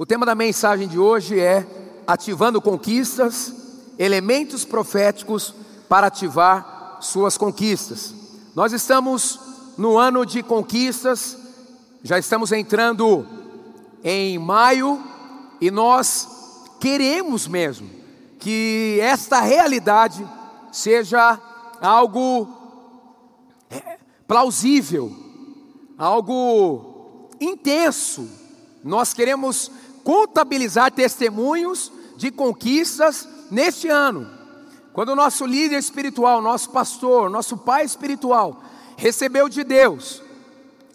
O tema da mensagem de hoje é Ativando Conquistas, elementos proféticos para ativar suas conquistas. Nós estamos no ano de conquistas, já estamos entrando em maio e nós queremos mesmo que esta realidade seja algo é, plausível, algo intenso. Nós queremos contabilizar testemunhos de conquistas neste ano. Quando o nosso líder espiritual, nosso pastor, nosso pai espiritual, recebeu de Deus,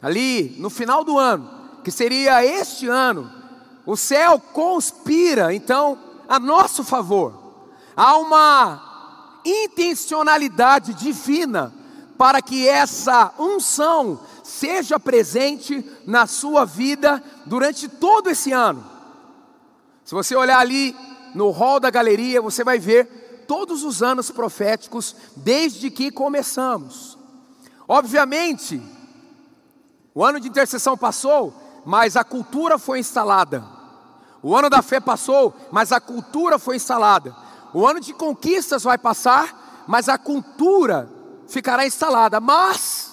ali no final do ano, que seria este ano, o céu conspira então a nosso favor. Há uma intencionalidade divina para que essa unção seja presente na sua vida durante todo esse ano. Se você olhar ali no hall da galeria, você vai ver todos os anos proféticos desde que começamos. Obviamente, o ano de intercessão passou, mas a cultura foi instalada. O ano da fé passou, mas a cultura foi instalada. O ano de conquistas vai passar, mas a cultura ficará instalada. Mas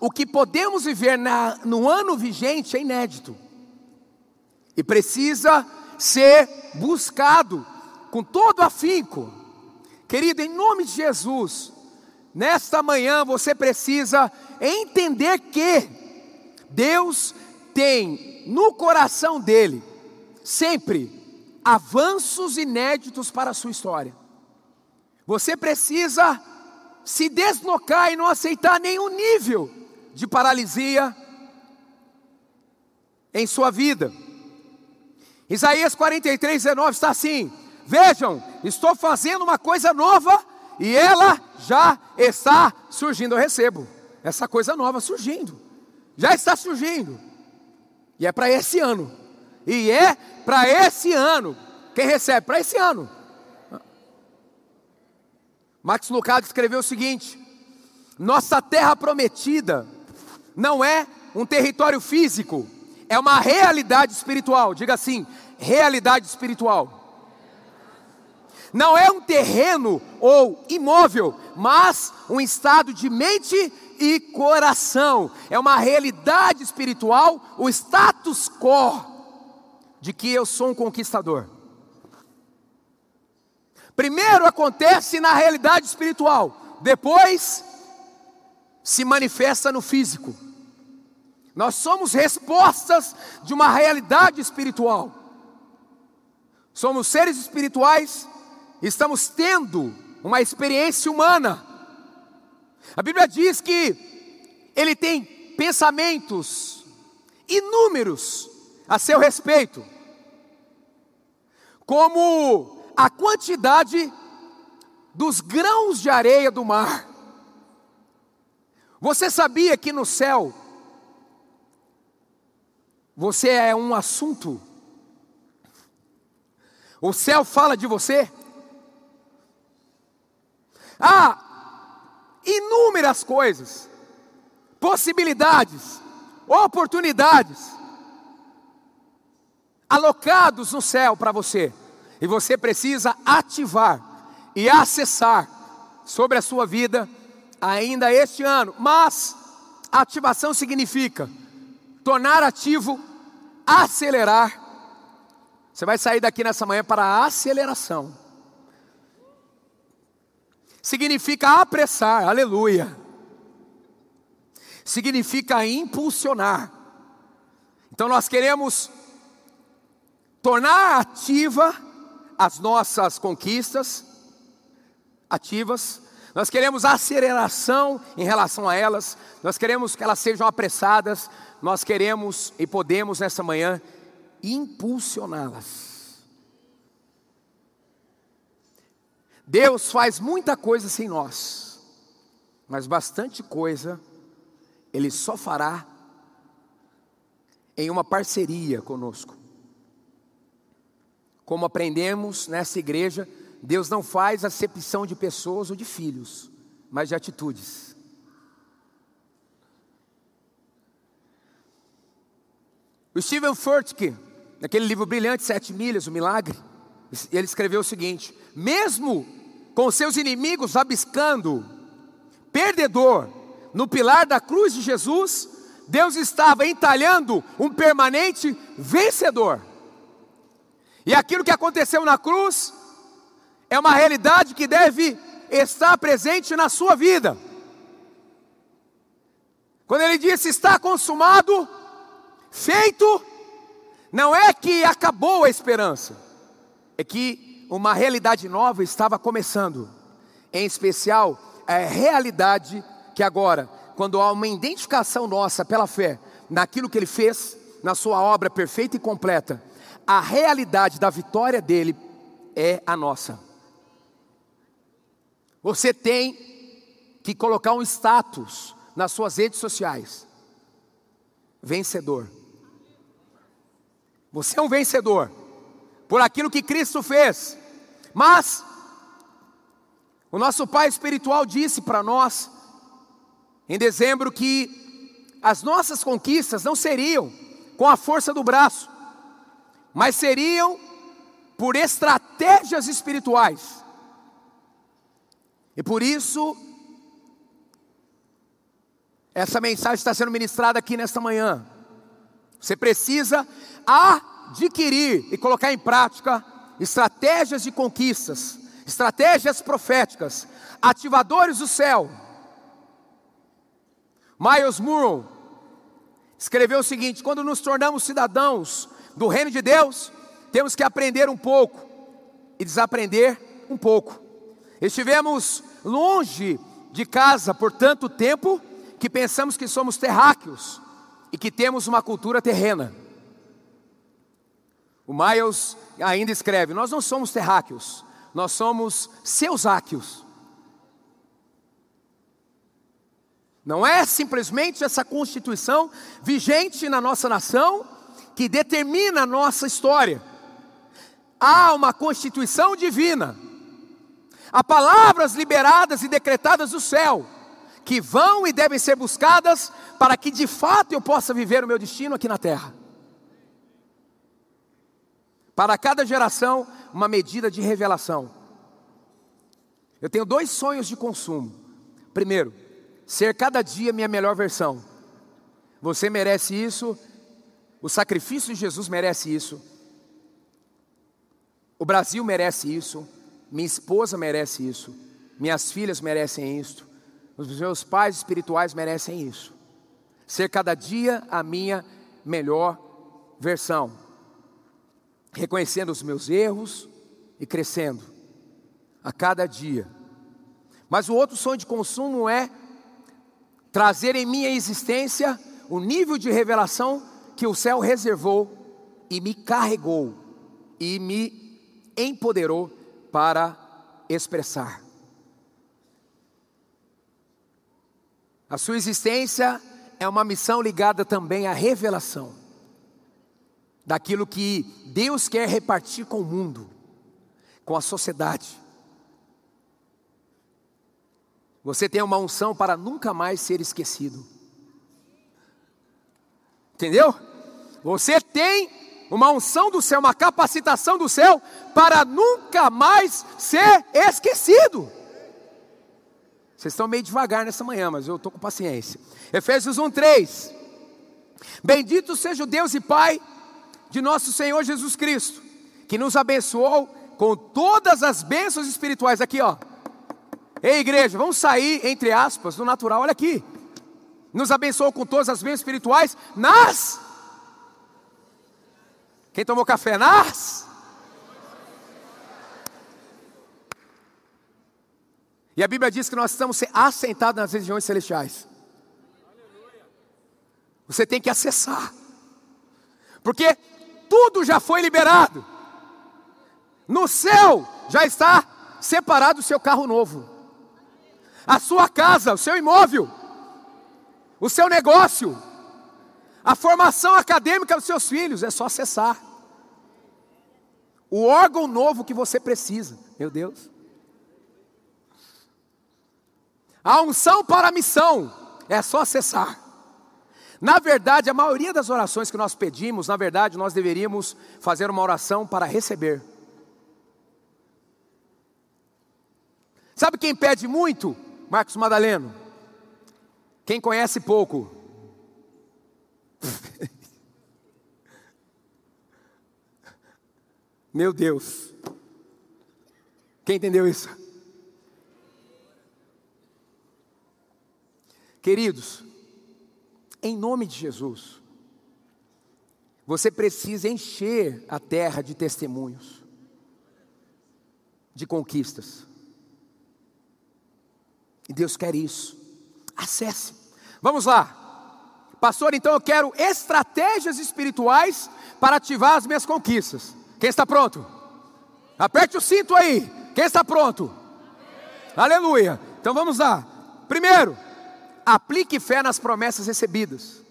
o que podemos viver na, no ano vigente é inédito e precisa ser buscado com todo afinco. Querido, em nome de Jesus, nesta manhã você precisa entender que Deus tem no coração dele sempre avanços inéditos para a sua história. Você precisa se deslocar e não aceitar nenhum nível de paralisia em sua vida. Isaías 43, 19 está assim: Vejam, estou fazendo uma coisa nova e ela já está surgindo. Eu recebo essa coisa nova surgindo, já está surgindo, e é para esse ano, e é para esse ano. Quem recebe? Para esse ano. Max Lucado escreveu o seguinte: Nossa terra prometida não é um território físico, é uma realidade espiritual. Diga assim: realidade espiritual. Não é um terreno ou imóvel, mas um estado de mente e coração. É uma realidade espiritual, o status quo de que eu sou um conquistador. Primeiro acontece na realidade espiritual, depois se manifesta no físico. Nós somos respostas de uma realidade espiritual. Somos seres espirituais, estamos tendo uma experiência humana. A Bíblia diz que ele tem pensamentos inúmeros a seu respeito, como a quantidade dos grãos de areia do mar. Você sabia que no céu você é um assunto. O céu fala de você. Há inúmeras coisas, possibilidades, oportunidades alocados no céu para você. E você precisa ativar e acessar sobre a sua vida ainda este ano. Mas ativação significa tornar ativo, acelerar. Você vai sair daqui nessa manhã para a aceleração. Significa apressar, aleluia. Significa impulsionar. Então nós queremos tornar ativa as nossas conquistas, ativas, nós queremos aceleração em relação a elas, nós queremos que elas sejam apressadas, nós queremos e podemos nessa manhã impulsioná-las. Deus faz muita coisa sem nós, mas bastante coisa Ele só fará em uma parceria conosco. Como aprendemos nessa igreja, Deus não faz acepção de pessoas ou de filhos, mas de atitudes. O Steven Furtick, naquele livro brilhante, Sete Milhas, o Milagre, ele escreveu o seguinte: mesmo com seus inimigos abiscando, perdedor, no pilar da cruz de Jesus, Deus estava entalhando um permanente vencedor. E aquilo que aconteceu na cruz é uma realidade que deve estar presente na sua vida. Quando ele disse está consumado, feito, não é que acabou a esperança, é que uma realidade nova estava começando, em especial a realidade que agora, quando há uma identificação nossa pela fé naquilo que ele fez, na sua obra perfeita e completa, a realidade da vitória dele é a nossa. Você tem que colocar um status nas suas redes sociais. Vencedor. Você é um vencedor por aquilo que Cristo fez. Mas o nosso Pai espiritual disse para nós em dezembro que as nossas conquistas não seriam com a força do braço, mas seriam por estratégias espirituais. E por isso, essa mensagem está sendo ministrada aqui nesta manhã. Você precisa adquirir e colocar em prática estratégias de conquistas, estratégias proféticas, ativadores do céu. Miles Murrow escreveu o seguinte: quando nos tornamos cidadãos do reino de Deus, temos que aprender um pouco e desaprender um pouco. Estivemos longe de casa por tanto tempo que pensamos que somos terráqueos e que temos uma cultura terrena. O Miles ainda escreve: Nós não somos terráqueos, nós somos seusáquios. Não é simplesmente essa constituição vigente na nossa nação que determina a nossa história. Há uma constituição divina Há palavras liberadas e decretadas do céu, que vão e devem ser buscadas para que de fato eu possa viver o meu destino aqui na terra. Para cada geração, uma medida de revelação. Eu tenho dois sonhos de consumo. Primeiro, ser cada dia minha melhor versão. Você merece isso, o sacrifício de Jesus merece isso, o Brasil merece isso, minha esposa merece isso, minhas filhas merecem isso, os meus pais espirituais merecem isso. Ser cada dia a minha melhor versão, reconhecendo os meus erros e crescendo a cada dia. Mas o outro sonho de consumo é trazer em minha existência o nível de revelação que o céu reservou e me carregou e me empoderou para expressar. A sua existência é uma missão ligada também à revelação daquilo que Deus quer repartir com o mundo, com a sociedade. Você tem uma unção para nunca mais ser esquecido. Entendeu? Você tem uma unção do céu, uma capacitação do céu para nunca mais ser esquecido. Vocês estão meio devagar nessa manhã, mas eu estou com paciência. Efésios 1:3. Bendito seja o Deus e Pai de nosso Senhor Jesus Cristo, que nos abençoou com todas as bênçãos espirituais aqui, ó. Ei, igreja, vamos sair entre aspas do natural, olha aqui. Nos abençoou com todas as bênçãos espirituais nas quem tomou café? Nas? E a Bíblia diz que nós estamos assentados nas regiões celestiais. Você tem que acessar, porque tudo já foi liberado. No céu já está separado o seu carro novo, a sua casa, o seu imóvel, o seu negócio, a formação acadêmica dos seus filhos é só acessar. O órgão novo que você precisa, meu Deus. A unção para a missão é só acessar. Na verdade, a maioria das orações que nós pedimos, na verdade, nós deveríamos fazer uma oração para receber. Sabe quem pede muito? Marcos Madaleno. Quem conhece pouco. Meu Deus. Quem entendeu isso? Queridos, em nome de Jesus, você precisa encher a terra de testemunhos, de conquistas. E Deus quer isso. Acesse. Vamos lá. Pastor, então eu quero estratégias espirituais para ativar as minhas conquistas. Quem está pronto? Aperte o cinto aí. Quem está pronto? Aleluia. Então vamos lá. Primeiro, aplique fé nas promessas recebidas.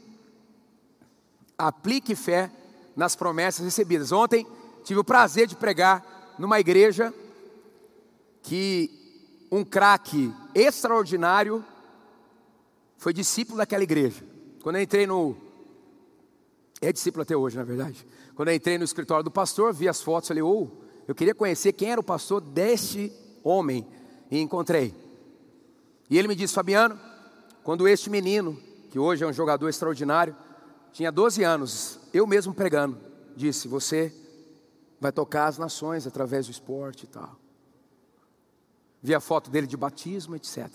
Aplique fé nas promessas recebidas. Ontem tive o prazer de pregar numa igreja que um craque extraordinário foi discípulo daquela igreja. Quando eu entrei no. É discípulo até hoje, na verdade. Quando eu entrei no escritório do pastor, vi as fotos, falei, oh, eu queria conhecer quem era o pastor deste homem. E encontrei. E ele me disse, Fabiano, quando este menino, que hoje é um jogador extraordinário, tinha 12 anos, eu mesmo pregando, disse: Você vai tocar as nações através do esporte e tal vi a foto dele de batismo, etc.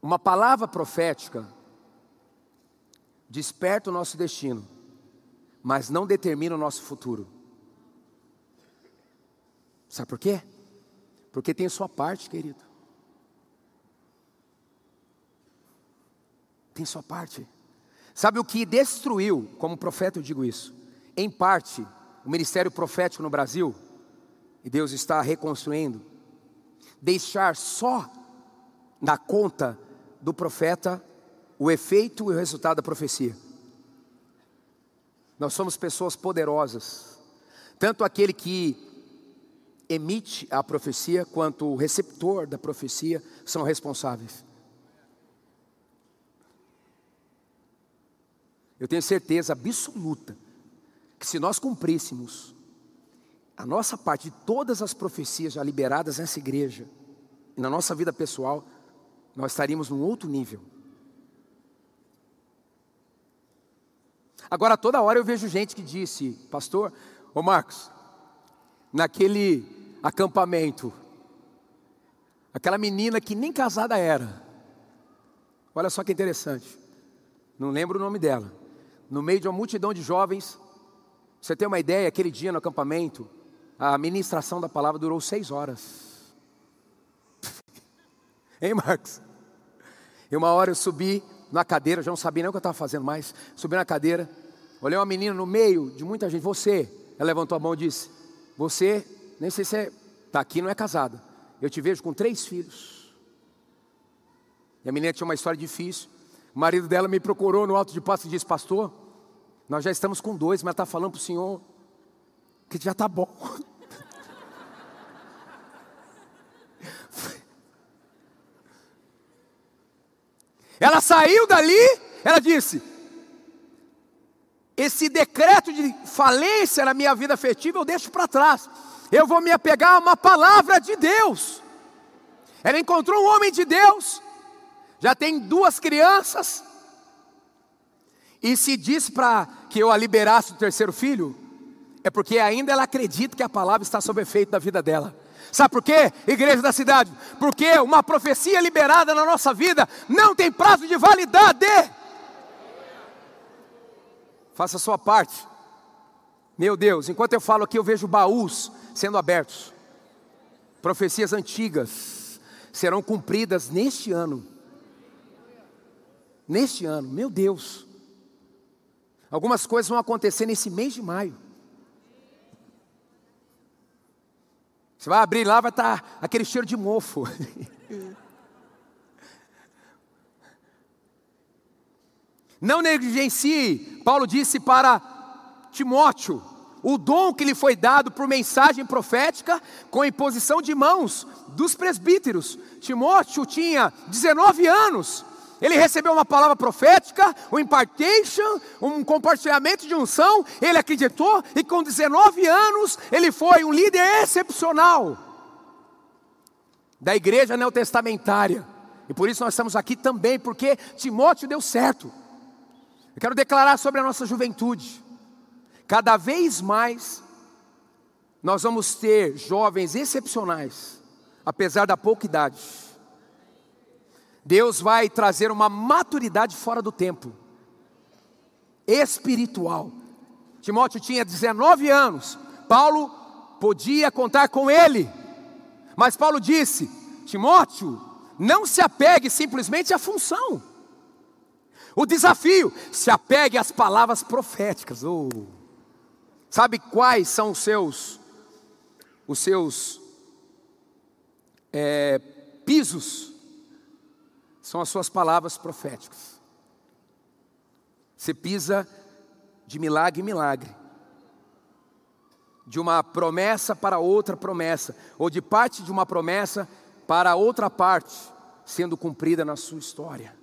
Uma palavra profética desperta o nosso destino, mas não determina o nosso futuro. Sabe por quê? Porque tem sua parte, querido. Tem sua parte. Sabe o que destruiu, como profeta eu digo isso, em parte, o ministério profético no Brasil? e Deus está reconstruindo, deixar só na conta do profeta o efeito e o resultado da profecia. Nós somos pessoas poderosas, tanto aquele que emite a profecia, quanto o receptor da profecia são responsáveis. Eu tenho certeza absoluta que se nós cumpríssemos a nossa parte de todas as profecias já liberadas nessa igreja e na nossa vida pessoal, nós estaríamos num outro nível. Agora, toda hora eu vejo gente que disse, pastor, ô Marcos, naquele acampamento, aquela menina que nem casada era, olha só que interessante, não lembro o nome dela, no meio de uma multidão de jovens, você tem uma ideia, aquele dia no acampamento, a ministração da palavra durou seis horas. hein, Marcos? E uma hora eu subi na cadeira, já não sabia nem o que eu estava fazendo mais. Subi na cadeira, olhei uma menina no meio de muita gente. Você, ela levantou a mão e disse: Você, nem sei se está aqui, não é casada. Eu te vejo com três filhos. E a menina tinha uma história difícil. O marido dela me procurou no alto de passo e disse: Pastor, nós já estamos com dois, mas está falando para o senhor que já está bom. Ela saiu dali, ela disse: esse decreto de falência na minha vida afetiva eu deixo para trás. Eu vou me apegar a uma palavra de Deus. Ela encontrou um homem de Deus, já tem duas crianças, e se disse para que eu a liberasse do terceiro filho, é porque ainda ela acredita que a palavra está sob efeito da vida dela. Sabe por quê, igreja da cidade? Porque uma profecia liberada na nossa vida não tem prazo de validade. Faça a sua parte. Meu Deus, enquanto eu falo aqui, eu vejo baús sendo abertos. Profecias antigas serão cumpridas neste ano. Neste ano, meu Deus. Algumas coisas vão acontecer nesse mês de maio. Você vai abrir lá, vai estar tá aquele cheiro de mofo. Não negligencie, Paulo disse para Timóteo, o dom que lhe foi dado por mensagem profética com imposição de mãos dos presbíteros. Timóteo tinha 19 anos ele recebeu uma palavra profética, um impartation, um compartilhamento de unção, ele acreditou e com 19 anos ele foi um líder excepcional da igreja neotestamentária. E por isso nós estamos aqui também, porque Timóteo deu certo. Eu quero declarar sobre a nossa juventude. Cada vez mais nós vamos ter jovens excepcionais, apesar da pouca idade. Deus vai trazer uma maturidade fora do tempo, espiritual. Timóteo tinha 19 anos, Paulo podia contar com ele, mas Paulo disse: Timóteo, não se apegue simplesmente à função. O desafio, se apegue às palavras proféticas. Oh. Sabe quais são os seus, os seus é, pisos? São as suas palavras proféticas. Você pisa de milagre em milagre, de uma promessa para outra promessa, ou de parte de uma promessa para outra parte, sendo cumprida na sua história.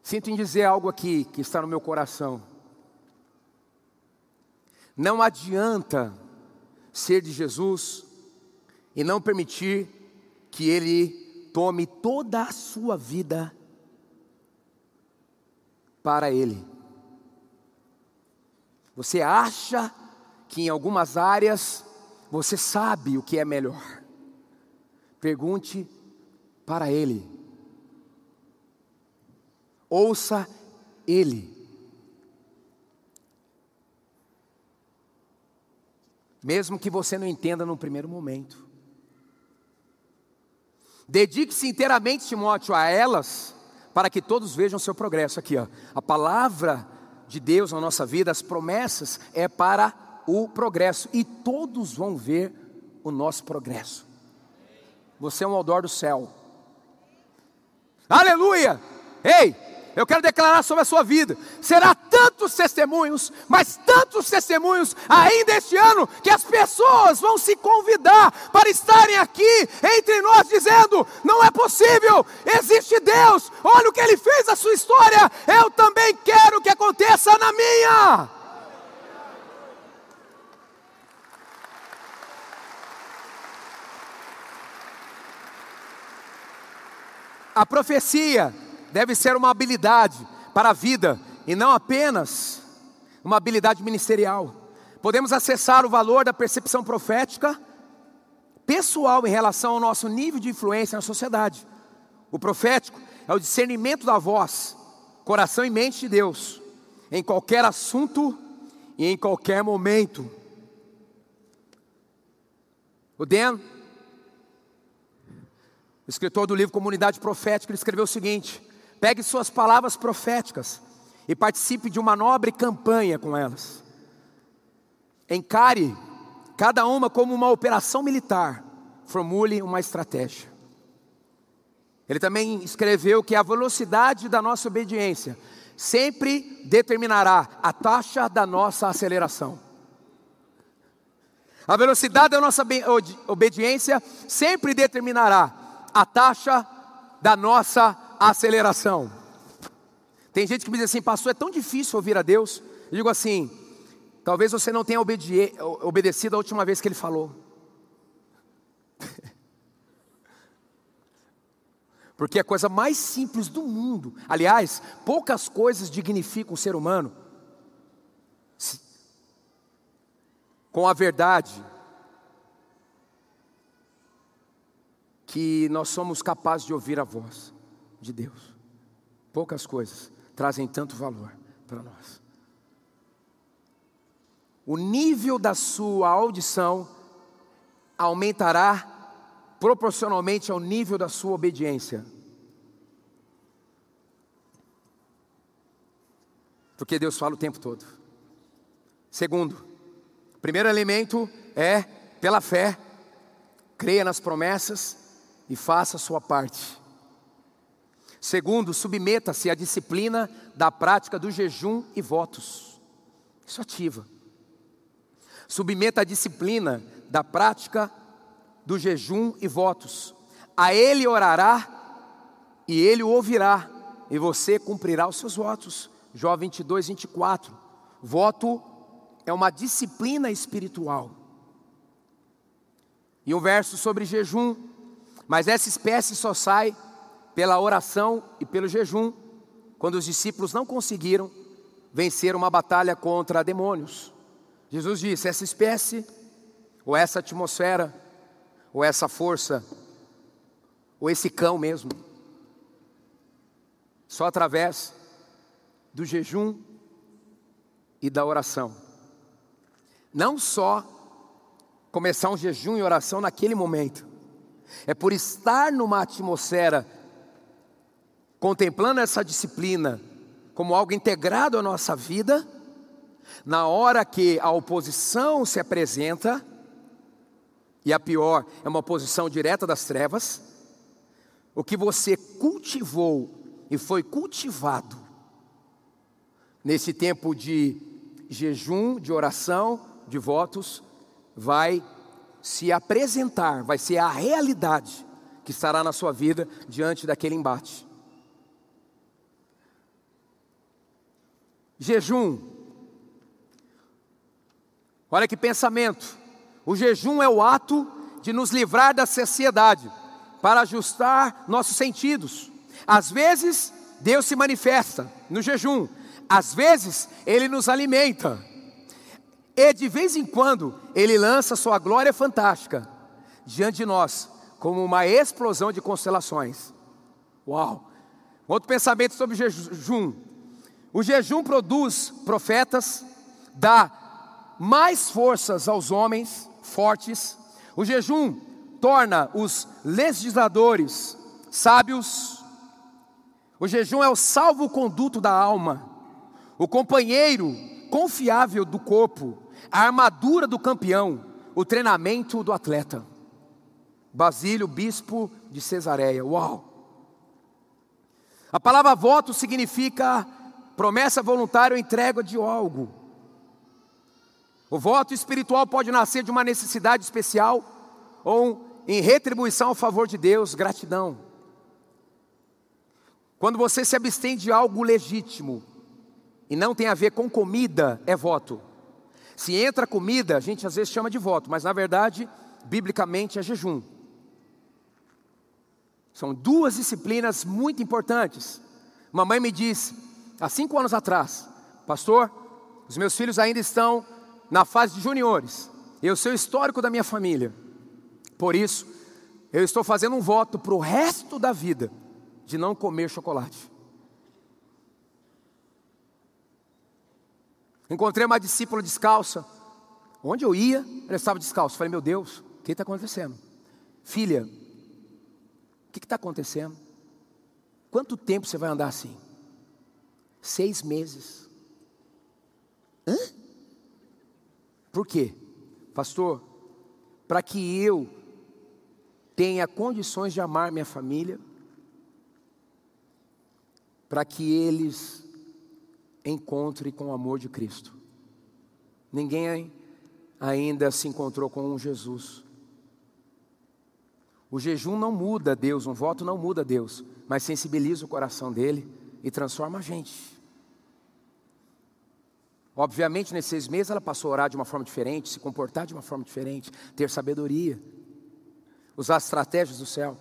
Sinto em dizer algo aqui que está no meu coração. Não adianta ser de Jesus e não permitir que Ele tome toda a sua vida para Ele. Você acha que em algumas áreas você sabe o que é melhor. Pergunte para Ele. Ouça Ele. mesmo que você não entenda no primeiro momento. Dedique-se inteiramente, Timóteo, a elas, para que todos vejam seu progresso. Aqui, ó. a palavra de Deus na nossa vida, as promessas, é para o progresso, e todos vão ver o nosso progresso. Você é um odor do céu. Aleluia! Ei, eu quero declarar sobre a sua vida. Será tantos testemunhos, mas tantos testemunhos ainda este ano, que as pessoas vão se convidar para estarem aqui entre nós, dizendo: não é possível, existe Deus, olha o que Ele fez na sua história, eu também quero que aconteça na minha. A profecia deve ser uma habilidade para a vida e não apenas uma habilidade ministerial. Podemos acessar o valor da percepção profética pessoal em relação ao nosso nível de influência na sociedade. O profético é o discernimento da voz, coração e mente de Deus, em qualquer assunto e em qualquer momento. O Dan, o escritor do livro Comunidade Profética, ele escreveu o seguinte: Pegue suas palavras proféticas e participe de uma nobre campanha com elas. Encare cada uma como uma operação militar. Formule uma estratégia. Ele também escreveu que a velocidade da nossa obediência sempre determinará a taxa da nossa aceleração. A velocidade da nossa obediência sempre determinará a taxa da nossa aceleração. Tem gente que me diz assim, pastor, é tão difícil ouvir a Deus. Eu digo assim, talvez você não tenha obede obedecido a última vez que Ele falou. Porque é a coisa mais simples do mundo. Aliás, poucas coisas dignificam o ser humano. Com a verdade que nós somos capazes de ouvir a voz de Deus. Poucas coisas trazem tanto valor para nós. O nível da sua audição aumentará proporcionalmente ao nível da sua obediência. Porque Deus fala o tempo todo. Segundo, o primeiro elemento é pela fé, creia nas promessas e faça a sua parte. Segundo, submeta-se à disciplina da prática do jejum e votos. Isso ativa. Submeta a disciplina da prática do jejum e votos. a ele orará e ele o ouvirá, e você cumprirá os seus votos. Jó 22, 24. Voto é uma disciplina espiritual. E um verso sobre jejum, mas essa espécie só sai pela oração e pelo jejum, quando os discípulos não conseguiram vencer uma batalha contra demônios. Jesus disse: essa espécie, ou essa atmosfera, ou essa força, ou esse cão mesmo, só através do jejum e da oração. Não só começar um jejum e oração naquele momento, é por estar numa atmosfera contemplando essa disciplina como algo integrado à nossa vida, na hora que a oposição se apresenta, e a pior é uma oposição direta das trevas, o que você cultivou e foi cultivado nesse tempo de jejum, de oração, de votos, vai se apresentar, vai ser a realidade que estará na sua vida diante daquele embate. Jejum. Olha que pensamento. O jejum é o ato de nos livrar da saciedade, para ajustar nossos sentidos. Às vezes, Deus se manifesta no jejum, às vezes, Ele nos alimenta, e de vez em quando, Ele lança Sua glória fantástica diante de nós, como uma explosão de constelações. Uau! Outro pensamento sobre jejum. O jejum produz profetas, dá mais forças aos homens fortes. O jejum torna os legisladores sábios. O jejum é o salvo-conduto da alma, o companheiro confiável do corpo, a armadura do campeão, o treinamento do atleta. Basílio, bispo de Cesareia. Uau! A palavra voto significa Promessa voluntária ou entrega de algo. O voto espiritual pode nascer de uma necessidade especial ou em retribuição ao favor de Deus, gratidão. Quando você se abstém de algo legítimo e não tem a ver com comida, é voto. Se entra comida, a gente às vezes chama de voto, mas na verdade, biblicamente é jejum. São duas disciplinas muito importantes. Mamãe me disse: há cinco anos atrás, pastor, os meus filhos ainda estão na fase de juniores, eu sei o histórico da minha família, por isso, eu estou fazendo um voto para o resto da vida de não comer chocolate. Encontrei uma discípula descalça. Onde eu ia, ela estava descalça. Falei, meu Deus, o que está acontecendo? Filha, o que está acontecendo? Quanto tempo você vai andar assim? Seis meses. Hã? Por quê? Pastor, para que eu tenha condições de amar minha família, para que eles encontrem com o amor de Cristo. Ninguém ainda se encontrou com um Jesus. O jejum não muda Deus, um voto não muda Deus, mas sensibiliza o coração dele e transforma a gente. Obviamente, nesses seis meses, ela passou a orar de uma forma diferente, se comportar de uma forma diferente, ter sabedoria, usar as estratégias do céu.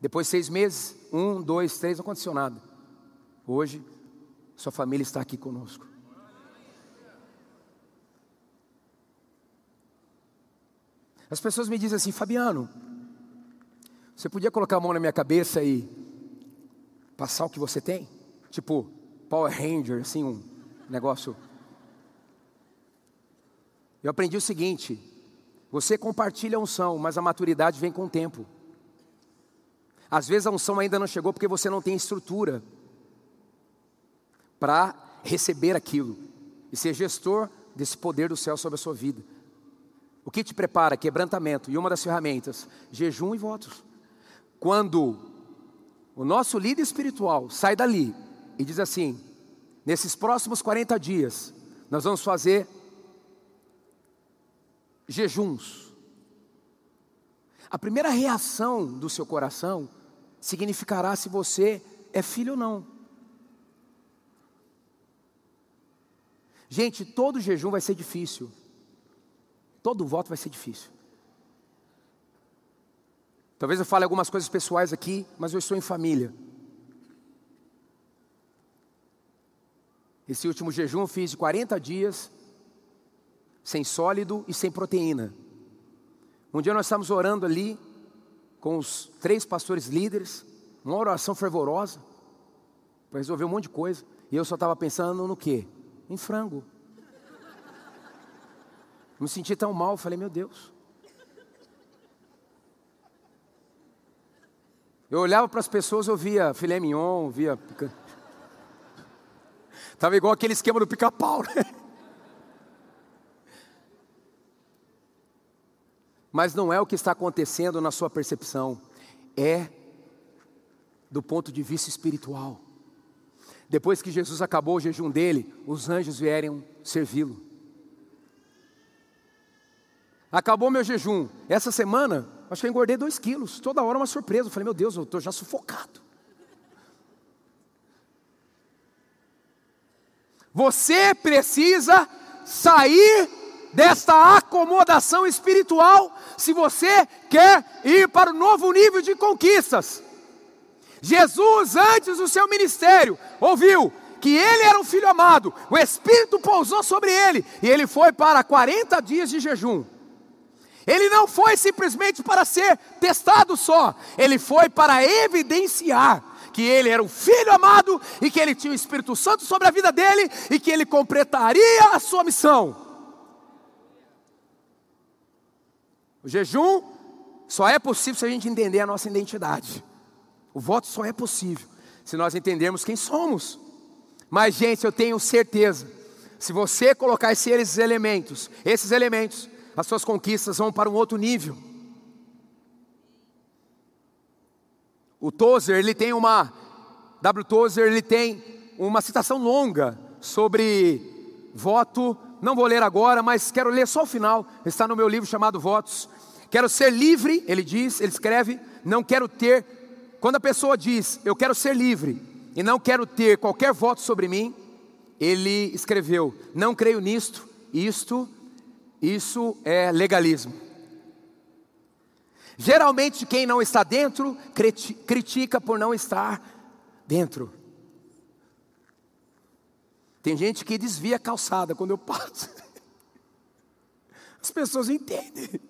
Depois de seis meses, um, dois, três, não aconteceu nada. Hoje, sua família está aqui conosco. As pessoas me dizem assim, Fabiano, você podia colocar a mão na minha cabeça e passar o que você tem? Tipo, Power Ranger, assim, um negócio. Eu aprendi o seguinte: você compartilha a unção, mas a maturidade vem com o tempo. Às vezes a unção ainda não chegou porque você não tem estrutura para receber aquilo e ser gestor desse poder do céu sobre a sua vida. O que te prepara? Quebrantamento. E uma das ferramentas, jejum e votos. Quando o nosso líder espiritual sai dali e diz assim: nesses próximos 40 dias, nós vamos fazer jejuns. a primeira reação do seu coração significará se você é filho ou não. Gente, todo jejum vai ser difícil. Todo voto vai ser difícil. Talvez eu fale algumas coisas pessoais aqui, mas eu estou em família. Esse último jejum eu fiz de 40 dias, sem sólido e sem proteína. Um dia nós estávamos orando ali, com os três pastores líderes, uma oração fervorosa, para resolver um monte de coisa. E eu só estava pensando no quê? Em frango. Me senti tão mal, falei, meu Deus. Eu olhava para as pessoas, eu via filé mignon, via. Estava igual aquele esquema do pica-pau, né? Mas não é o que está acontecendo na sua percepção, é do ponto de vista espiritual. Depois que Jesus acabou o jejum dele, os anjos vieram servi-lo. Acabou meu jejum. Essa semana, acho que eu engordei dois quilos. Toda hora uma surpresa. Eu falei, meu Deus, eu estou já sufocado. Você precisa sair desta acomodação espiritual se você quer ir para o novo nível de conquistas. Jesus, antes do seu ministério, ouviu que ele era um filho amado, o Espírito pousou sobre ele e ele foi para 40 dias de jejum. Ele não foi simplesmente para ser testado só, ele foi para evidenciar que ele era um filho amado e que ele tinha o Espírito Santo sobre a vida dele e que ele completaria a sua missão. O jejum só é possível se a gente entender a nossa identidade. O voto só é possível se nós entendermos quem somos. Mas, gente, eu tenho certeza, se você colocar esses elementos, esses elementos, as suas conquistas vão para um outro nível. O Tozer, ele tem uma, W. Tozer, ele tem uma citação longa sobre voto. Não vou ler agora, mas quero ler só o final. Está no meu livro chamado Votos. Quero ser livre, ele diz, ele escreve, não quero ter. Quando a pessoa diz, eu quero ser livre e não quero ter qualquer voto sobre mim, ele escreveu, não creio nisto, isto, isso é legalismo. Geralmente quem não está dentro critica por não estar dentro. Tem gente que desvia a calçada quando eu passo. As pessoas entendem.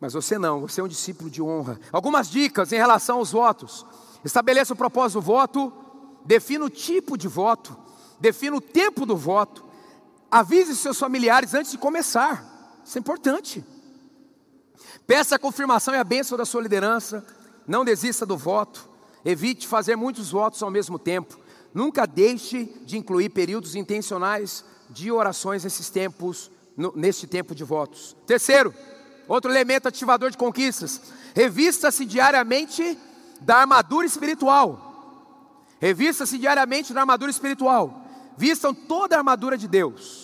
Mas você não, você é um discípulo de honra. Algumas dicas em relação aos votos. Estabeleça o propósito do voto, defina o tipo de voto, defina o tempo do voto, avise seus familiares antes de começar. Isso é importante. Peça a confirmação e a bênção da sua liderança. Não desista do voto. Evite fazer muitos votos ao mesmo tempo. Nunca deixe de incluir períodos intencionais de orações nesses tempos, no, neste tempo de votos. Terceiro, Outro elemento ativador de conquistas. Revista-se diariamente da armadura espiritual. Revista-se diariamente da armadura espiritual. Vistam toda a armadura de Deus.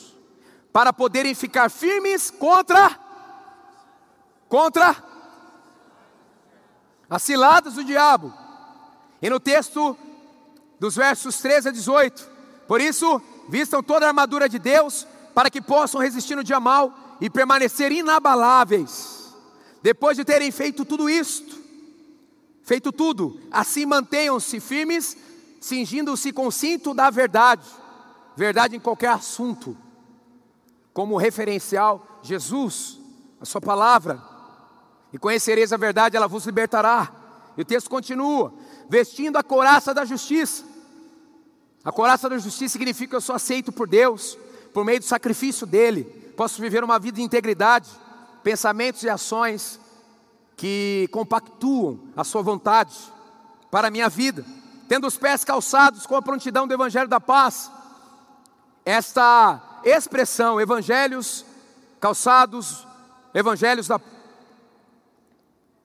Para poderem ficar firmes contra contra as ciladas do diabo. E no texto dos versos 13 a 18. Por isso, vistam toda a armadura de Deus para que possam resistir no dia mal e permanecer inabaláveis. Depois de terem feito tudo isto, feito tudo, assim mantenham-se firmes, cingindo-se com o cinto da verdade, verdade em qualquer assunto, como referencial, Jesus, a Sua palavra, e conhecereis a verdade, ela vos libertará. E o texto continua: vestindo a coraça da justiça. A coraça da justiça significa que eu sou aceito por Deus, por meio do sacrifício dele posso viver uma vida de integridade, pensamentos e ações que compactuam a sua vontade para a minha vida, tendo os pés calçados com a prontidão do Evangelho da Paz. Esta expressão, evangelhos calçados, evangelhos da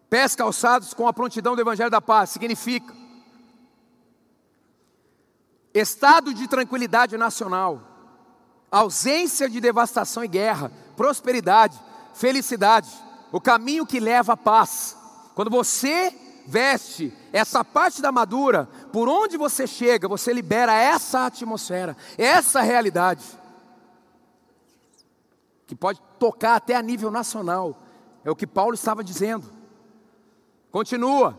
pés calçados com a prontidão do Evangelho da Paz, significa estado de tranquilidade nacional ausência de devastação e guerra, prosperidade, felicidade, o caminho que leva à paz. Quando você veste essa parte da armadura, por onde você chega, você libera essa atmosfera, essa realidade, que pode tocar até a nível nacional, é o que Paulo estava dizendo. Continua.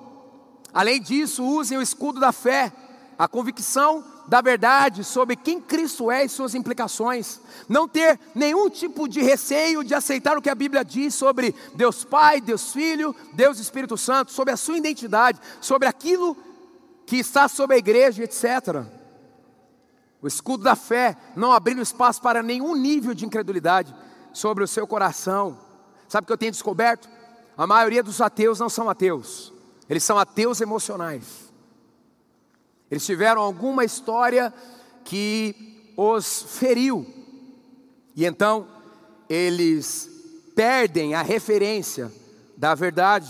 Além disso, usem o escudo da fé, a convicção da verdade sobre quem Cristo é e suas implicações. Não ter nenhum tipo de receio de aceitar o que a Bíblia diz sobre Deus Pai, Deus Filho, Deus Espírito Santo, sobre a sua identidade, sobre aquilo que está sobre a igreja, etc. O escudo da fé, não abrindo espaço para nenhum nível de incredulidade sobre o seu coração. Sabe o que eu tenho descoberto? A maioria dos ateus não são ateus, eles são ateus emocionais. Eles tiveram alguma história que os feriu. E então eles perdem a referência da verdade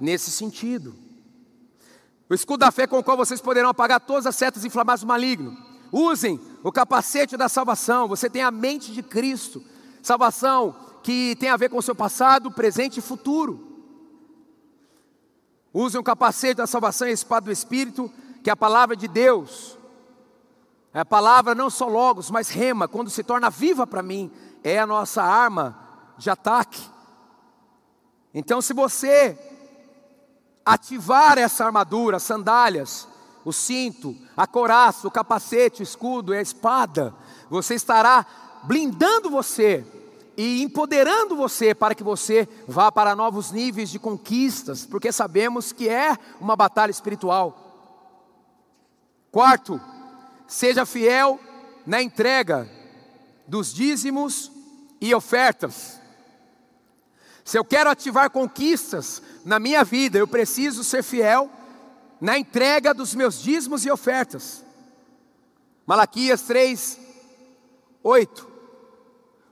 nesse sentido. O escudo da fé com o qual vocês poderão apagar todas as setas inflamadas do maligno. Usem o capacete da salvação. Você tem a mente de Cristo. Salvação que tem a ver com o seu passado, presente e futuro. Usem o capacete da salvação e a espada do Espírito que a palavra de Deus, é a palavra não só logos, mas rema, quando se torna viva para mim, é a nossa arma de ataque. Então, se você ativar essa armadura, sandálias, o cinto, a coraça, o capacete, o escudo e a espada, você estará blindando você e empoderando você para que você vá para novos níveis de conquistas, porque sabemos que é uma batalha espiritual. Quarto, seja fiel na entrega dos dízimos e ofertas. Se eu quero ativar conquistas na minha vida, eu preciso ser fiel na entrega dos meus dízimos e ofertas. Malaquias 3, 8.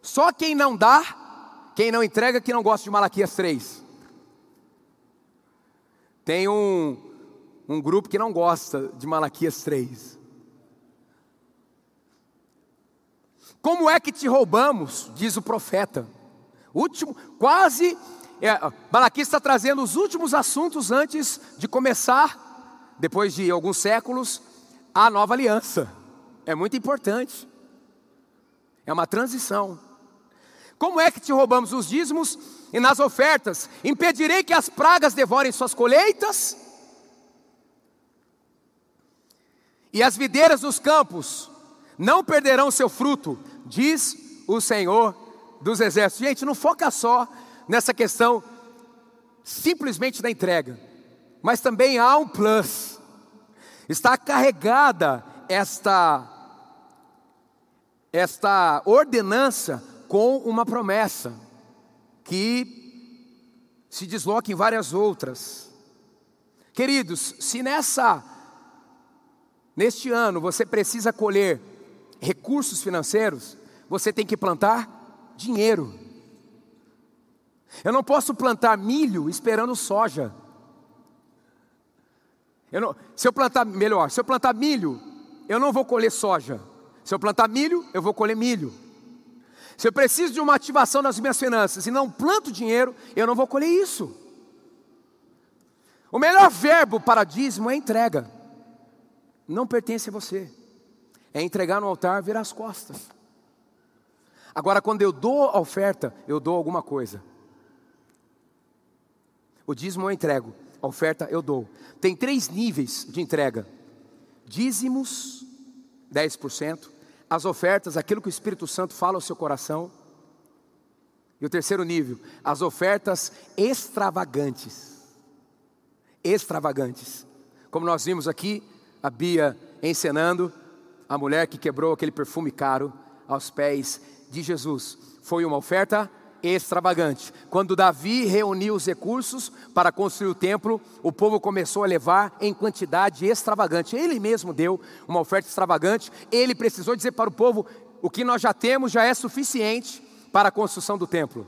Só quem não dá, quem não entrega, que não gosta de Malaquias 3. Tem um, um grupo que não gosta de Malaquias 3. Como é que te roubamos? Diz o profeta. Último, quase. É, Malaquias está trazendo os últimos assuntos antes de começar, depois de alguns séculos, a nova aliança. É muito importante. É uma transição. Como é que te roubamos os dízimos e nas ofertas? Impedirei que as pragas devorem suas colheitas? e as videiras dos campos não perderão seu fruto, diz o Senhor dos Exércitos. Gente, não foca só nessa questão simplesmente da entrega, mas também há um plus. Está carregada esta esta ordenança com uma promessa que se desloca em várias outras. Queridos, se nessa Neste ano você precisa colher recursos financeiros, você tem que plantar dinheiro. Eu não posso plantar milho esperando soja. Eu não, se eu plantar, melhor, se eu plantar milho, eu não vou colher soja. Se eu plantar milho, eu vou colher milho. Se eu preciso de uma ativação nas minhas finanças e não planto dinheiro, eu não vou colher isso. O melhor verbo para dízimo é entrega não pertence a você. É entregar no altar, virar as costas. Agora, quando eu dou a oferta, eu dou alguma coisa. O dízimo eu entrego, a oferta eu dou. Tem três níveis de entrega: dízimos, 10%, as ofertas, aquilo que o Espírito Santo fala ao seu coração. E o terceiro nível, as ofertas extravagantes. Extravagantes. Como nós vimos aqui, a Bia encenando a mulher que quebrou aquele perfume caro aos pés de Jesus. Foi uma oferta extravagante. Quando Davi reuniu os recursos para construir o templo, o povo começou a levar em quantidade extravagante. Ele mesmo deu uma oferta extravagante. Ele precisou dizer para o povo: o que nós já temos já é suficiente para a construção do templo.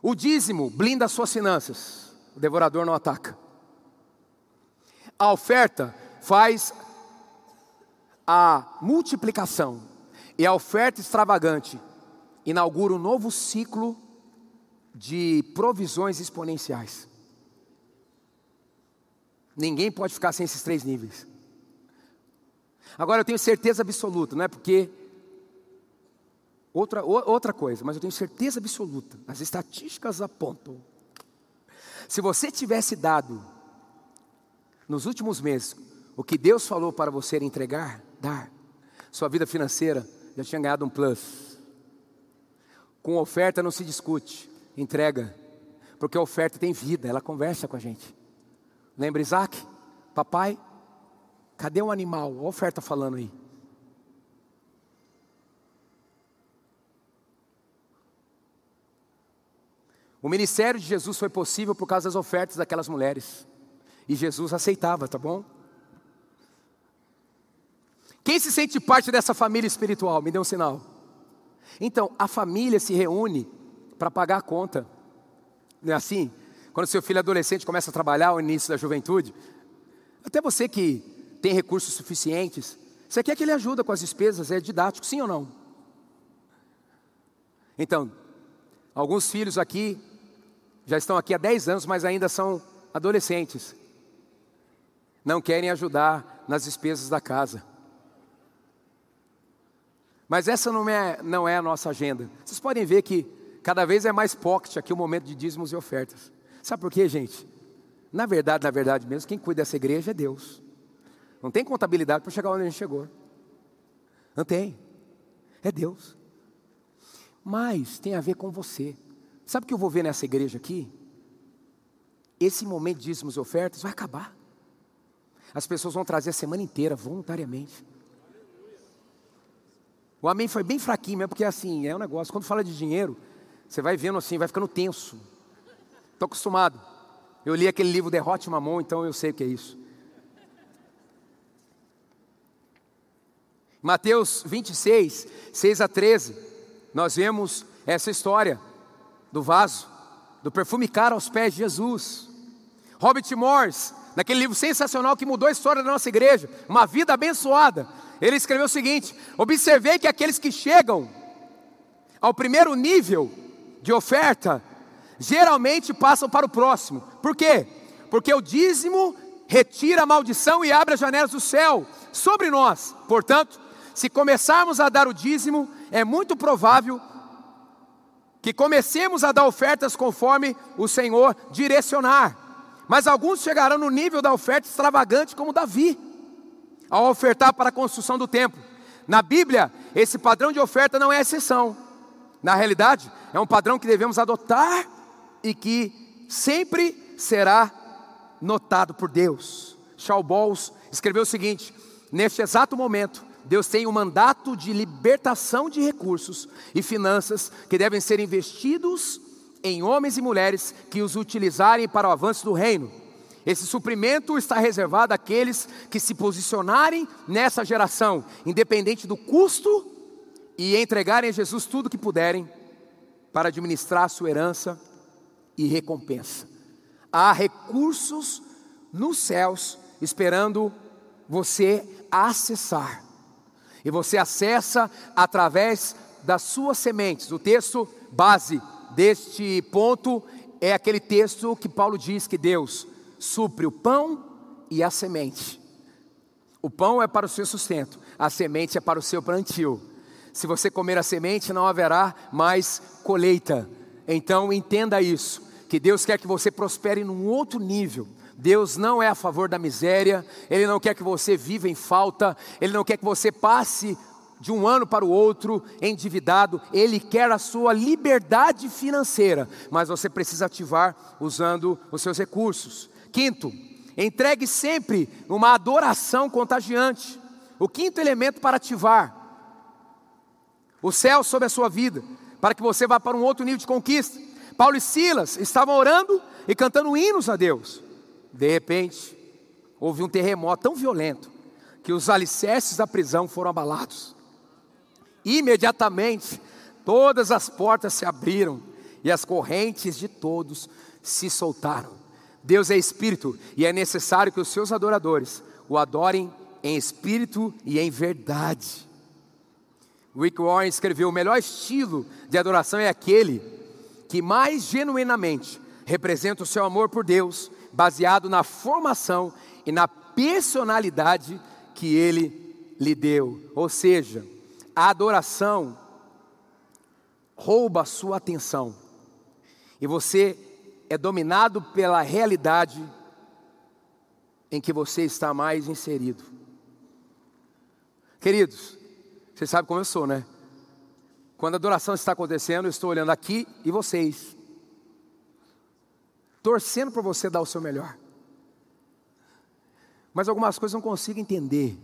O dízimo blinda as suas finanças. O devorador não ataca. A oferta faz a multiplicação. E a oferta extravagante inaugura um novo ciclo de provisões exponenciais. Ninguém pode ficar sem esses três níveis. Agora eu tenho certeza absoluta, não é porque outra, outra coisa, mas eu tenho certeza absoluta, as estatísticas apontam. Se você tivesse dado nos últimos meses o que Deus falou para você entregar, dar, sua vida financeira já tinha ganhado um plus. Com oferta não se discute, entrega, porque a oferta tem vida, ela conversa com a gente. Lembra Isaac? Papai, cadê o animal? A oferta falando aí. O ministério de Jesus foi possível por causa das ofertas daquelas mulheres. E Jesus aceitava, tá bom? Quem se sente parte dessa família espiritual? Me dê um sinal. Então, a família se reúne para pagar a conta. Não é assim? Quando seu filho adolescente começa a trabalhar ao início da juventude, até você que tem recursos suficientes, você quer que ele ajude com as despesas, é didático, sim ou não? Então, alguns filhos aqui já estão aqui há 10 anos, mas ainda são adolescentes. Não querem ajudar nas despesas da casa. Mas essa não é, não é a nossa agenda. Vocês podem ver que cada vez é mais pocket aqui o momento de dízimos e ofertas. Sabe por quê, gente? Na verdade, na verdade mesmo, quem cuida dessa igreja é Deus. Não tem contabilidade para chegar onde a gente chegou. Não tem. É Deus. Mas tem a ver com você. Sabe o que eu vou ver nessa igreja aqui? Esse momento de dízimos e ofertas vai acabar. As pessoas vão trazer a semana inteira, voluntariamente. O amém foi bem fraquinho, mesmo porque assim, é um negócio. Quando fala de dinheiro, você vai vendo assim, vai ficando tenso. Estou acostumado. Eu li aquele livro Derrote Mamon, então eu sei o que é isso. Mateus 26, 6 a 13, nós vemos essa história do vaso, do perfume caro aos pés de Jesus. Robert Morse, naquele livro sensacional que mudou a história da nossa igreja, Uma Vida Abençoada, ele escreveu o seguinte: Observei que aqueles que chegam ao primeiro nível de oferta geralmente passam para o próximo. Por quê? Porque o dízimo retira a maldição e abre as janelas do céu sobre nós. Portanto, se começarmos a dar o dízimo, é muito provável que comecemos a dar ofertas conforme o Senhor direcionar. Mas alguns chegarão no nível da oferta extravagante, como Davi, ao ofertar para a construção do templo. Na Bíblia, esse padrão de oferta não é exceção. Na realidade, é um padrão que devemos adotar e que sempre será notado por Deus. Shaul Bowles escreveu o seguinte: neste exato momento, Deus tem um mandato de libertação de recursos e finanças que devem ser investidos em homens e mulheres que os utilizarem para o avanço do reino. Esse suprimento está reservado àqueles que se posicionarem nessa geração, independente do custo, e entregarem a Jesus tudo o que puderem para administrar sua herança e recompensa. Há recursos nos céus esperando você acessar. E você acessa através das suas sementes. O texto base deste ponto é aquele texto que Paulo diz que Deus supre o pão e a semente. O pão é para o seu sustento, a semente é para o seu plantio. Se você comer a semente, não haverá mais colheita. Então entenda isso que Deus quer que você prospere num outro nível. Deus não é a favor da miséria, Ele não quer que você viva em falta, Ele não quer que você passe de um ano para o outro endividado, Ele quer a sua liberdade financeira, mas você precisa ativar usando os seus recursos. Quinto, entregue sempre uma adoração contagiante. O quinto elemento para ativar o céu sobre a sua vida, para que você vá para um outro nível de conquista. Paulo e Silas estavam orando e cantando hinos a Deus. De repente, houve um terremoto tão violento que os alicerces da prisão foram abalados. Imediatamente, todas as portas se abriram e as correntes de todos se soltaram. Deus é espírito e é necessário que os seus adoradores o adorem em espírito e em verdade. Rick Warren escreveu: o melhor estilo de adoração é aquele que mais genuinamente representa o seu amor por Deus, baseado na formação e na personalidade que ele lhe deu. Ou seja, a adoração rouba a sua atenção e você é dominado pela realidade em que você está mais inserido. Queridos, você sabe como eu sou, né? Quando a adoração está acontecendo, eu estou olhando aqui e vocês, torcendo para você dar o seu melhor. Mas algumas coisas eu não consigo entender.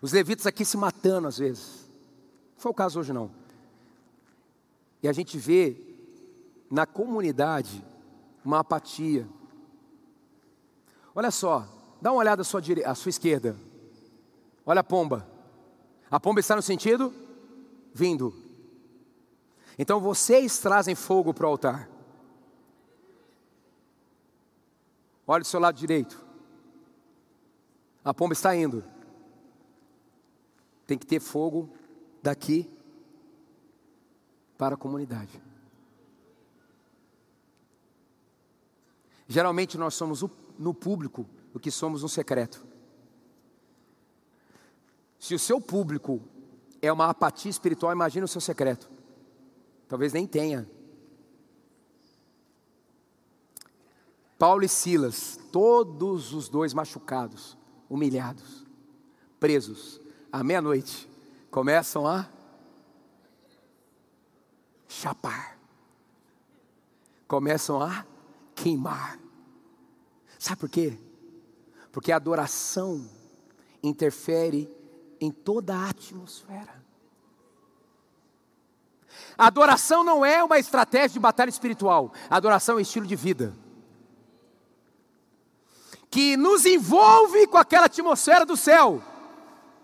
Os levitas aqui se matando às vezes. Não foi o caso hoje não. E a gente vê na comunidade uma apatia. Olha só, dá uma olhada à sua, dire... à sua esquerda. Olha a pomba. A pomba está no sentido vindo. Então vocês trazem fogo para o altar. Olha do seu lado direito. A pomba está indo. Tem que ter fogo daqui para a comunidade. Geralmente nós somos no público o que somos no secreto. Se o seu público é uma apatia espiritual, imagine o seu secreto. Talvez nem tenha. Paulo e Silas, todos os dois machucados, humilhados, presos, à meia-noite, começam a chapar, começam a queimar. Sabe por quê? Porque a adoração interfere em toda a atmosfera. A adoração não é uma estratégia de batalha espiritual, a adoração é um estilo de vida. Que nos envolve com aquela atmosfera do céu,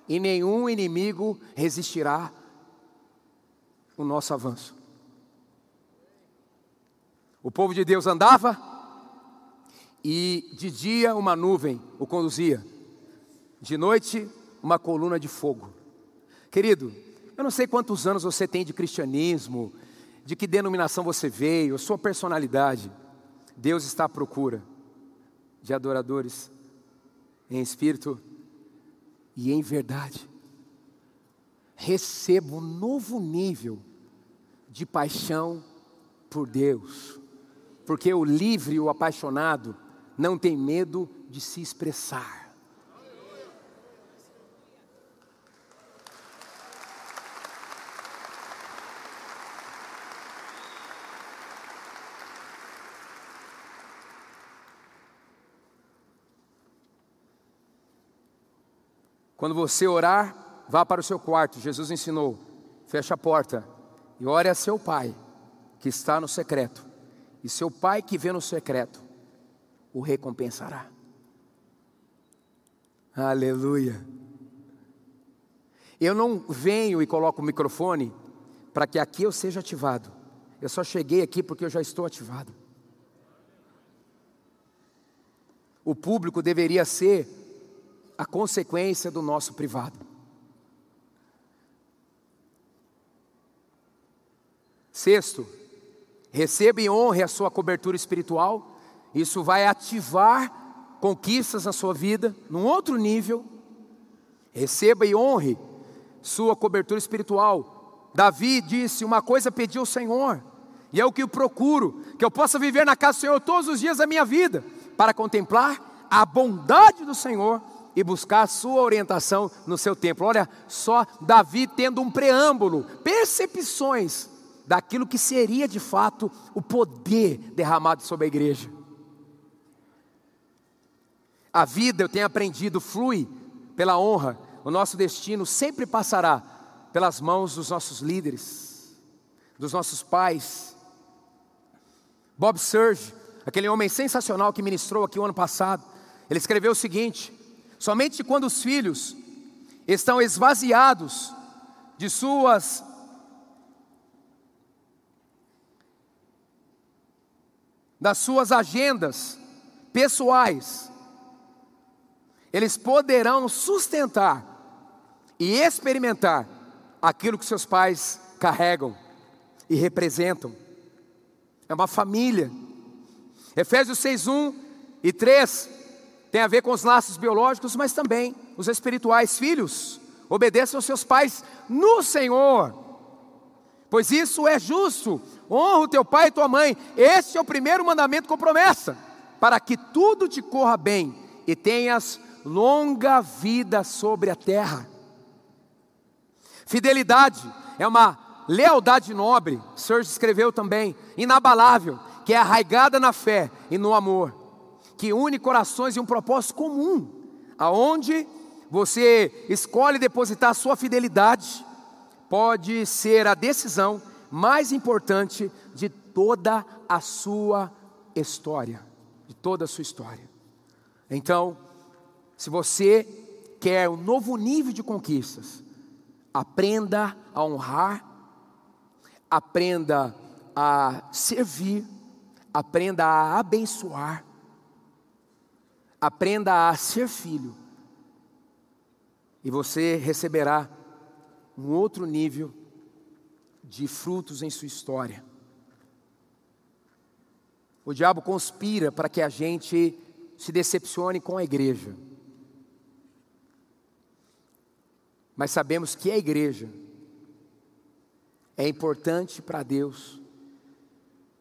e nenhum inimigo resistirá o nosso avanço. O povo de Deus andava, e de dia uma nuvem o conduzia, de noite uma coluna de fogo. Querido, eu não sei quantos anos você tem de cristianismo, de que denominação você veio, sua personalidade. Deus está à procura de adoradores em espírito e em verdade. Receba um novo nível de paixão por Deus, porque o livre o apaixonado não tem medo de se expressar. Quando você orar, vá para o seu quarto. Jesus ensinou: feche a porta e ore a seu pai, que está no secreto. E seu pai que vê no secreto o recompensará. Aleluia. Eu não venho e coloco o microfone para que aqui eu seja ativado. Eu só cheguei aqui porque eu já estou ativado. O público deveria ser a consequência do nosso privado. Sexto, receba e honre a sua cobertura espiritual, isso vai ativar conquistas na sua vida, num outro nível. Receba e honre sua cobertura espiritual. Davi disse: Uma coisa pediu ao Senhor, e é o que eu procuro, que eu possa viver na casa do Senhor todos os dias da minha vida, para contemplar a bondade do Senhor e buscar a sua orientação no seu templo. Olha só, Davi tendo um preâmbulo, percepções daquilo que seria de fato o poder derramado sobre a igreja. A vida, eu tenho aprendido, flui pela honra. O nosso destino sempre passará pelas mãos dos nossos líderes, dos nossos pais. Bob Surge, aquele homem sensacional que ministrou aqui o ano passado, ele escreveu o seguinte: Somente quando os filhos estão esvaziados de suas das suas agendas pessoais, eles poderão sustentar e experimentar aquilo que seus pais carregam e representam. É uma família. Efésios 6, 1 e 3 tem a ver com os laços biológicos, mas também os espirituais. Filhos, obedeçam aos seus pais no Senhor, pois isso é justo. Honra o teu pai e tua mãe. Este é o primeiro mandamento com promessa, para que tudo te corra bem e tenhas longa vida sobre a terra. Fidelidade é uma lealdade nobre, o Senhor escreveu também, inabalável, que é arraigada na fé e no amor que une corações em um propósito comum, aonde você escolhe depositar sua fidelidade, pode ser a decisão mais importante de toda a sua história, de toda a sua história. Então, se você quer um novo nível de conquistas, aprenda a honrar, aprenda a servir, aprenda a abençoar, Aprenda a ser filho, e você receberá um outro nível de frutos em sua história. O diabo conspira para que a gente se decepcione com a igreja. Mas sabemos que a igreja é importante para Deus.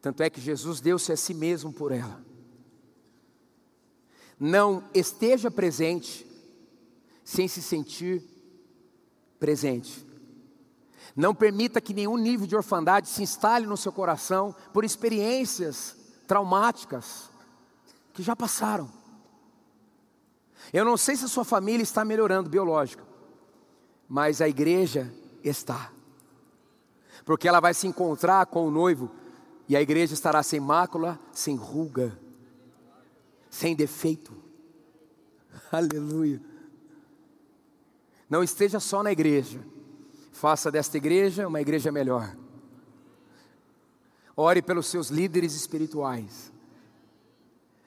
Tanto é que Jesus deu-se a si mesmo por ela não esteja presente sem se sentir presente. Não permita que nenhum nível de orfandade se instale no seu coração por experiências traumáticas que já passaram. Eu não sei se a sua família está melhorando biológica, mas a igreja está. Porque ela vai se encontrar com o noivo e a igreja estará sem mácula, sem ruga, sem defeito. Aleluia. Não esteja só na igreja, faça desta igreja uma igreja melhor. Ore pelos seus líderes espirituais,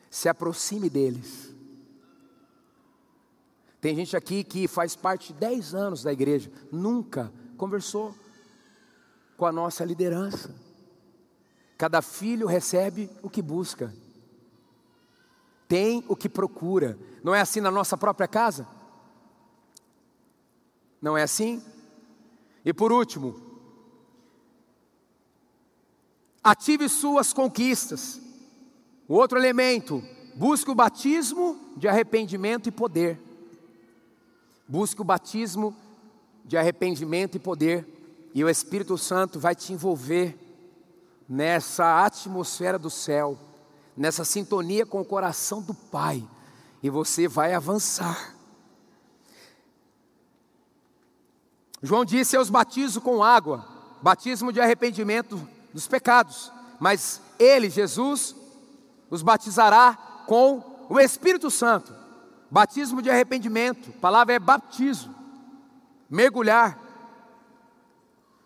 se aproxime deles. Tem gente aqui que faz parte de 10 anos da igreja, nunca conversou com a nossa liderança. Cada filho recebe o que busca tem o que procura. Não é assim na nossa própria casa? Não é assim? E por último, ative suas conquistas. O outro elemento, busque o batismo de arrependimento e poder. Busque o batismo de arrependimento e poder, e o Espírito Santo vai te envolver nessa atmosfera do céu nessa sintonia com o coração do Pai, e você vai avançar. João disse: Eu os batizo com água, batismo de arrependimento dos pecados, mas Ele, Jesus, os batizará com o Espírito Santo, batismo de arrependimento, a palavra é batismo, mergulhar.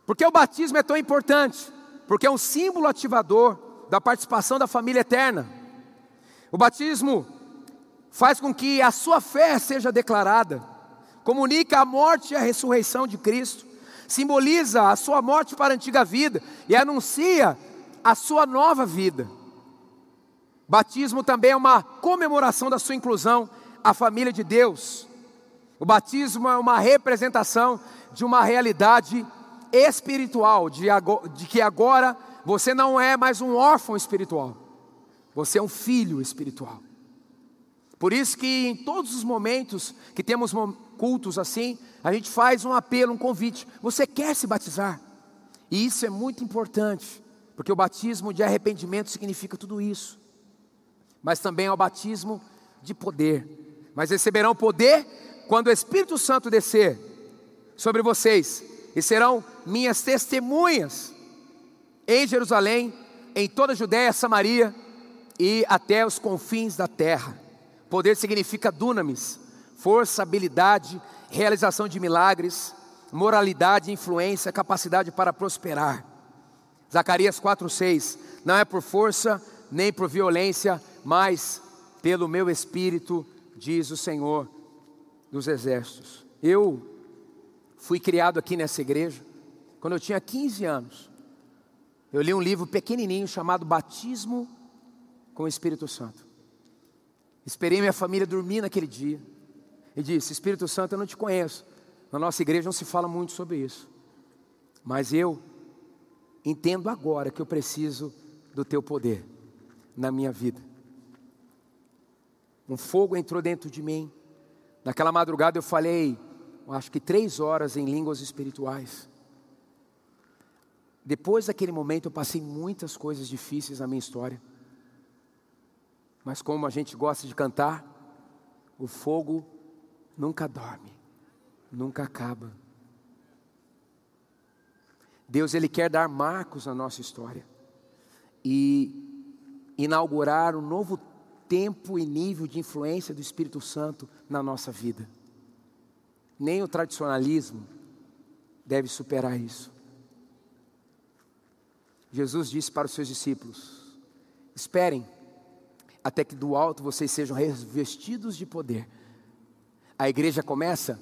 Porque o batismo é tão importante? Porque é um símbolo ativador da participação da família eterna. O batismo faz com que a sua fé seja declarada, comunica a morte e a ressurreição de Cristo, simboliza a sua morte para a antiga vida e anuncia a sua nova vida. Batismo também é uma comemoração da sua inclusão à família de Deus. O batismo é uma representação de uma realidade espiritual, de, de que agora você não é mais um órfão espiritual, você é um filho espiritual. Por isso que em todos os momentos que temos cultos assim, a gente faz um apelo, um convite. Você quer se batizar? E isso é muito importante, porque o batismo de arrependimento significa tudo isso. Mas também é o batismo de poder. Mas receberão poder quando o Espírito Santo descer sobre vocês e serão minhas testemunhas em Jerusalém, em toda a Judéia, Samaria e até os confins da terra. Poder significa dunamis, força, habilidade, realização de milagres, moralidade, influência, capacidade para prosperar. Zacarias 4:6 Não é por força nem por violência, mas pelo meu espírito, diz o Senhor dos exércitos. Eu fui criado aqui nessa igreja. Quando eu tinha 15 anos, eu li um livro pequenininho chamado Batismo com o Espírito Santo. Esperei minha família dormir naquele dia e disse: Espírito Santo, eu não te conheço. Na nossa igreja não se fala muito sobre isso, mas eu entendo agora que eu preciso do teu poder na minha vida. Um fogo entrou dentro de mim. Naquela madrugada eu falei, acho que três horas em línguas espirituais. Depois daquele momento eu passei muitas coisas difíceis na minha história. Mas como a gente gosta de cantar, o fogo nunca dorme, nunca acaba. Deus ele quer dar marcos na nossa história e inaugurar um novo tempo e nível de influência do Espírito Santo na nossa vida. Nem o tradicionalismo deve superar isso. Jesus disse para os seus discípulos: Esperem até que do alto vocês sejam revestidos de poder. A igreja começa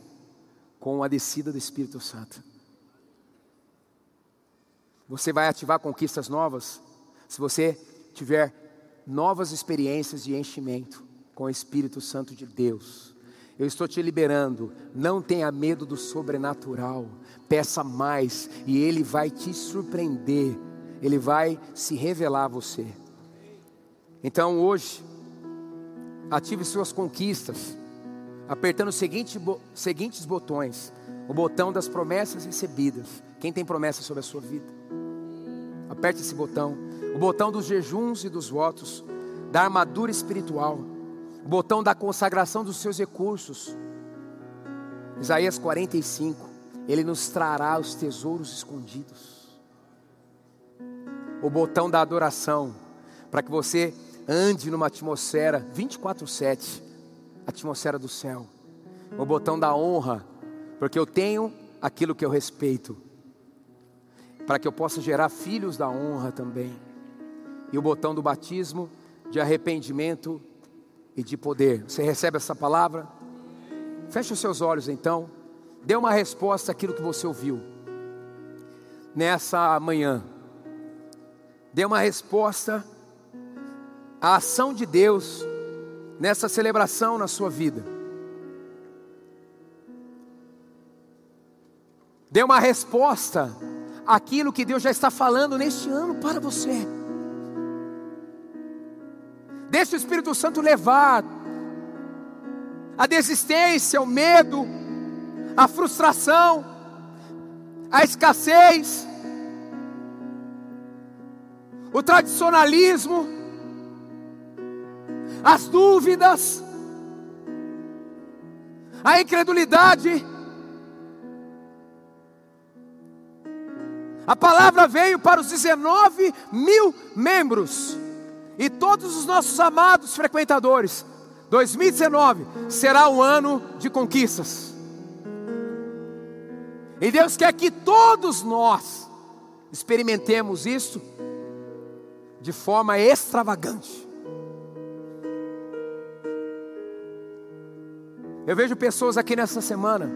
com a descida do Espírito Santo. Você vai ativar conquistas novas se você tiver novas experiências de enchimento com o Espírito Santo de Deus. Eu estou te liberando. Não tenha medo do sobrenatural. Peça mais e Ele vai te surpreender. Ele vai se revelar a você. Então hoje, ative suas conquistas, apertando os seguinte, seguintes botões: o botão das promessas recebidas. Quem tem promessa sobre a sua vida? Aperte esse botão o botão dos jejuns e dos votos, da armadura espiritual, o botão da consagração dos seus recursos. Isaías 45, ele nos trará os tesouros escondidos. O botão da adoração, para que você ande numa atmosfera 24/7, atmosfera do céu. O botão da honra, porque eu tenho aquilo que eu respeito, para que eu possa gerar filhos da honra também e o botão do batismo de arrependimento e de poder. Você recebe essa palavra? Feche os seus olhos então. Dê uma resposta àquilo que você ouviu nessa manhã. Dê uma resposta à ação de Deus nessa celebração na sua vida. Dê uma resposta àquilo que Deus já está falando neste ano para você. Deixa o Espírito Santo levar a desistência, o medo, a frustração, a escassez, o tradicionalismo, as dúvidas, a incredulidade. A palavra veio para os 19 mil membros e todos os nossos amados frequentadores, 2019 será um ano de conquistas. E Deus quer que todos nós experimentemos isso de forma extravagante. Eu vejo pessoas aqui nessa semana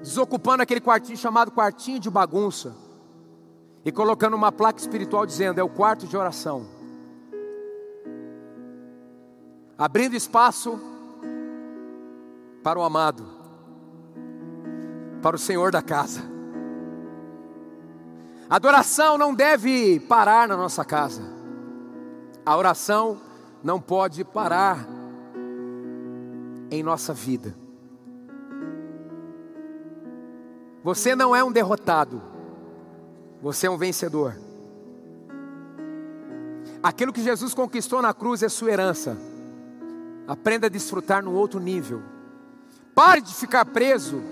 desocupando aquele quartinho chamado quartinho de bagunça e colocando uma placa espiritual dizendo: é o quarto de oração. Abrindo espaço para o amado, para o Senhor da casa. A adoração não deve parar na nossa casa. A oração não pode parar em nossa vida. Você não é um derrotado. Você é um vencedor. Aquilo que Jesus conquistou na cruz é sua herança. Aprenda a desfrutar num outro nível. Pare de ficar preso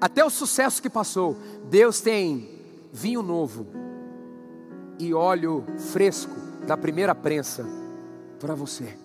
até o sucesso que passou. Deus tem vinho novo e óleo fresco da primeira prensa para você.